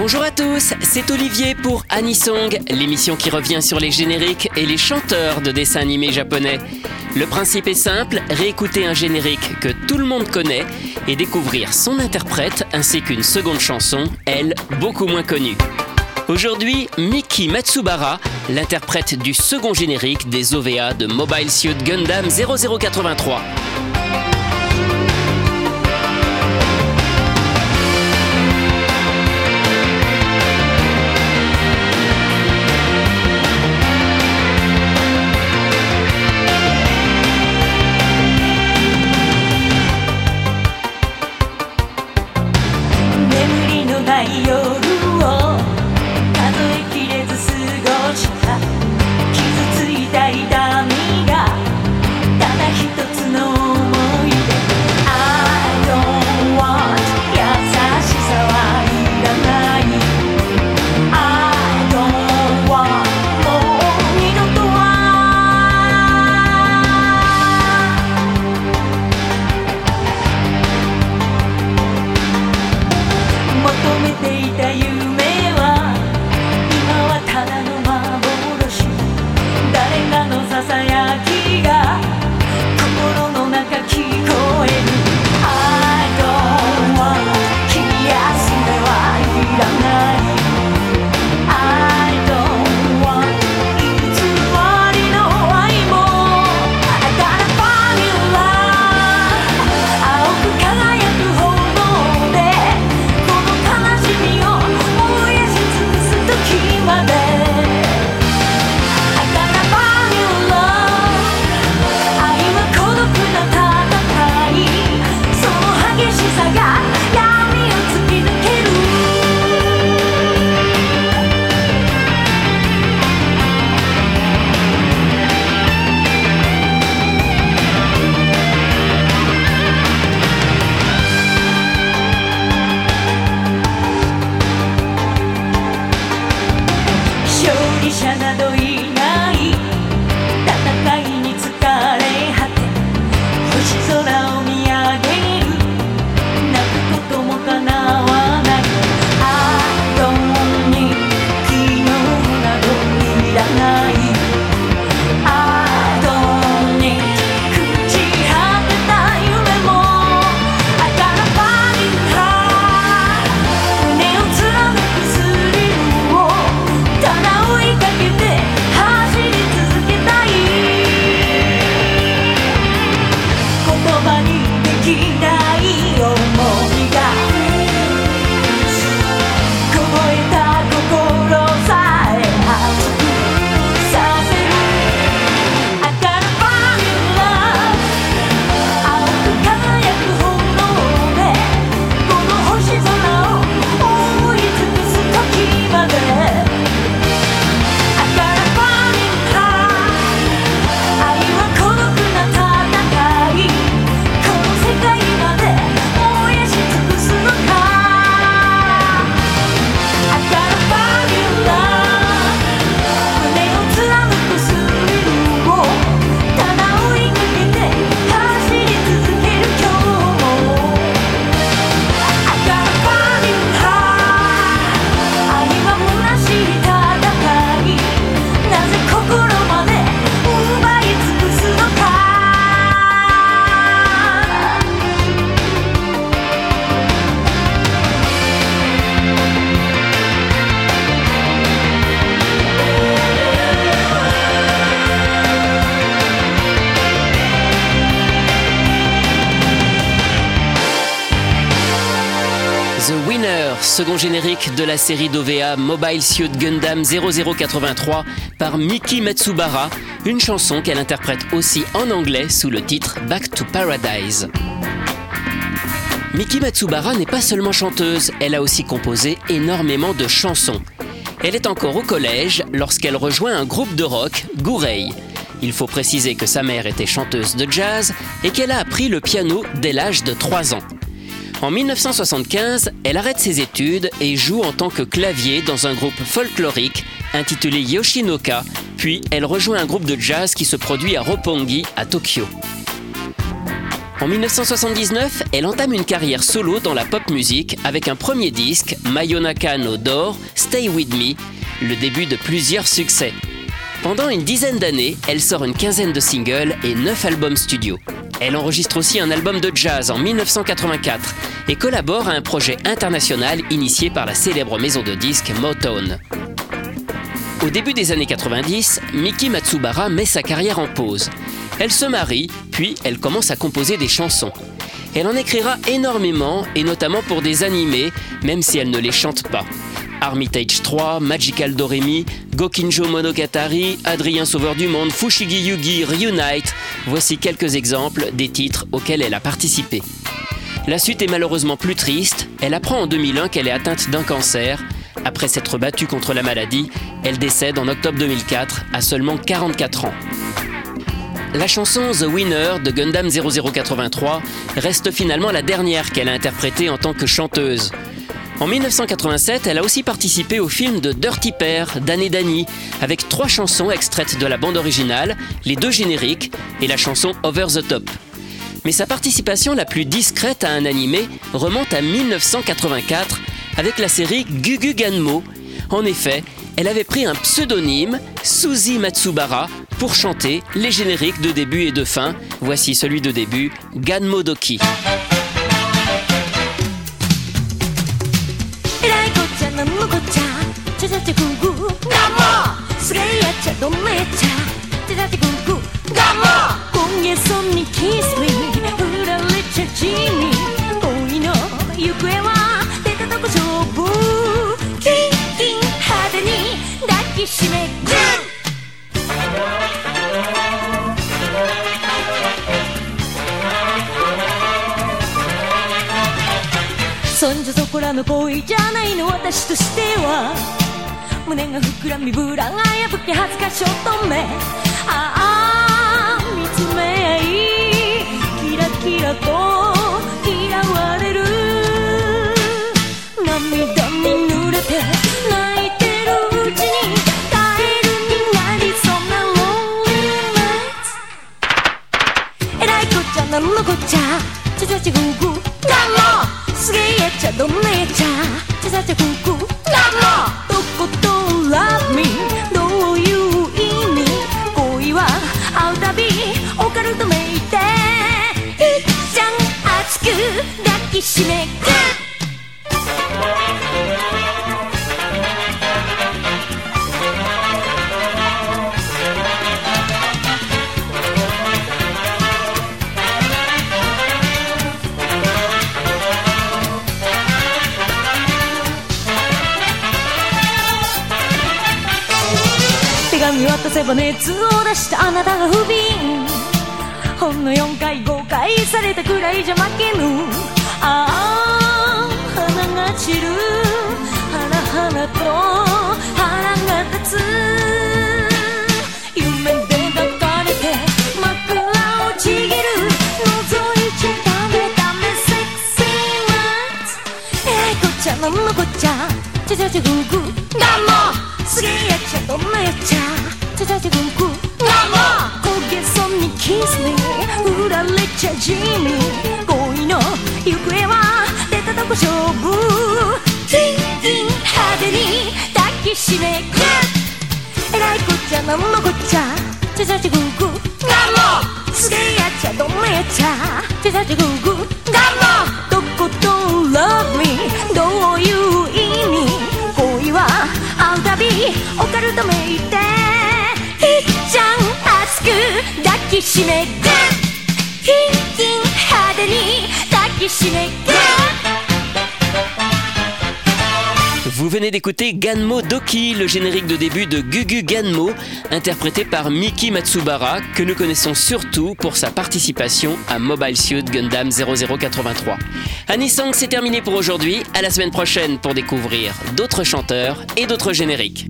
Bonjour à tous, c'est Olivier pour Anisong, l'émission qui revient sur les génériques et les chanteurs de dessins animés japonais. Le principe est simple, réécouter un générique que tout le monde connaît et découvrir son interprète ainsi qu'une seconde chanson, elle, beaucoup moins connue. Aujourd'hui, Miki Matsubara, l'interprète du second générique des OVA de Mobile Suit Gundam 0083. second générique de la série d'OVA Mobile Suit Gundam 0083 par Miki Matsubara, une chanson qu'elle interprète aussi en anglais sous le titre Back to Paradise. Miki Matsubara n'est pas seulement chanteuse, elle a aussi composé énormément de chansons. Elle est encore au collège lorsqu'elle rejoint un groupe de rock, Gourei. Il faut préciser que sa mère était chanteuse de jazz et qu'elle a appris le piano dès l'âge de 3 ans. En 1975, elle arrête ses études et joue en tant que clavier dans un groupe folklorique intitulé Yoshinoka, puis elle rejoint un groupe de jazz qui se produit à Roppongi, à Tokyo. En 1979, elle entame une carrière solo dans la pop musique avec un premier disque, Mayonaka no Door, Stay With Me, le début de plusieurs succès. Pendant une dizaine d'années, elle sort une quinzaine de singles et 9 albums studio. Elle enregistre aussi un album de jazz en 1984 et collabore à un projet international initié par la célèbre maison de disques Motown. Au début des années 90, Miki Matsubara met sa carrière en pause. Elle se marie, puis elle commence à composer des chansons. Elle en écrira énormément, et notamment pour des animés, même si elle ne les chante pas. Armitage 3, Magical Doremi, Gokinjo Monogatari, Adrien Sauveur du Monde, Fushigi Yugi, Reunite, voici quelques exemples des titres auxquels elle a participé. La suite est malheureusement plus triste, elle apprend en 2001 qu'elle est atteinte d'un cancer. Après s'être battue contre la maladie, elle décède en octobre 2004 à seulement 44 ans. La chanson The Winner de Gundam 0083 reste finalement la dernière qu'elle a interprétée en tant que chanteuse. En 1987, elle a aussi participé au film de Dirty Pair d'Anne Dany, avec trois chansons extraites de la bande originale, les deux génériques et la chanson Over the Top. Mais sa participation la plus discrète à un animé remonte à 1984 avec la série Gugu Ganmo. En effet, elle avait pris un pseudonyme, Suzy Matsubara, pour chanter les génériques de début et de fin. Voici celui de début, Ganmo Doki. どんなやっちゃちゃちゃちゃグーグーガモ今夜そんにキスミ振られちゃ地味恋の行方は出たとこ勝負。キンキン派手に抱きしめグーそんじょそこらの恋じゃないの私としては。胸が膨らみブラが破け恥ずかし乙女ああ見つめ合いキラキラと嫌われる。涙に濡れて泣いてるうちにカエルになりそうな Lonely Nights えらいこっちゃなんのこっちゃ。ちゃちゃちゃグーグーガモすげえやっちゃどんなやっちゃ。ちゃちゃちゃグーグーガモきしめグー手紙渡せば熱を出したあなたが不憫。ほんの4回5回されたくらいじゃ負けぬ。ああ花が散る。花々と腹が立つ夢で抱かれて枕をちぎる覗いちゃダメダメセクシーナイツえらいこっちゃなんのこっちゃちゃちゃちゃグーグーガモすげえやっちゃどんなやっちゃちゃちゃちゃグーグーガモ焦げそうにキスに振られちゃ地味恋の行方は出たとこ勝負キンキン派手に抱きしめグーえらいこっちゃなんのこっちゃちゃちゃちゃグーグーガモすげえやっちゃどんなやっちゃちゃちゃちゃグーグーガモとことん Love me どういう意味恋は会うたびオカルトめいていっちゃん熱く抱きしめグーキンキン派手に抱きしめグー Vous venez d'écouter Ganmo Doki, le générique de début de Gugu Ganmo, interprété par Miki Matsubara, que nous connaissons surtout pour sa participation à Mobile Suit Gundam 0083. Anisong, c'est terminé pour aujourd'hui. À la semaine prochaine pour découvrir d'autres chanteurs et d'autres génériques.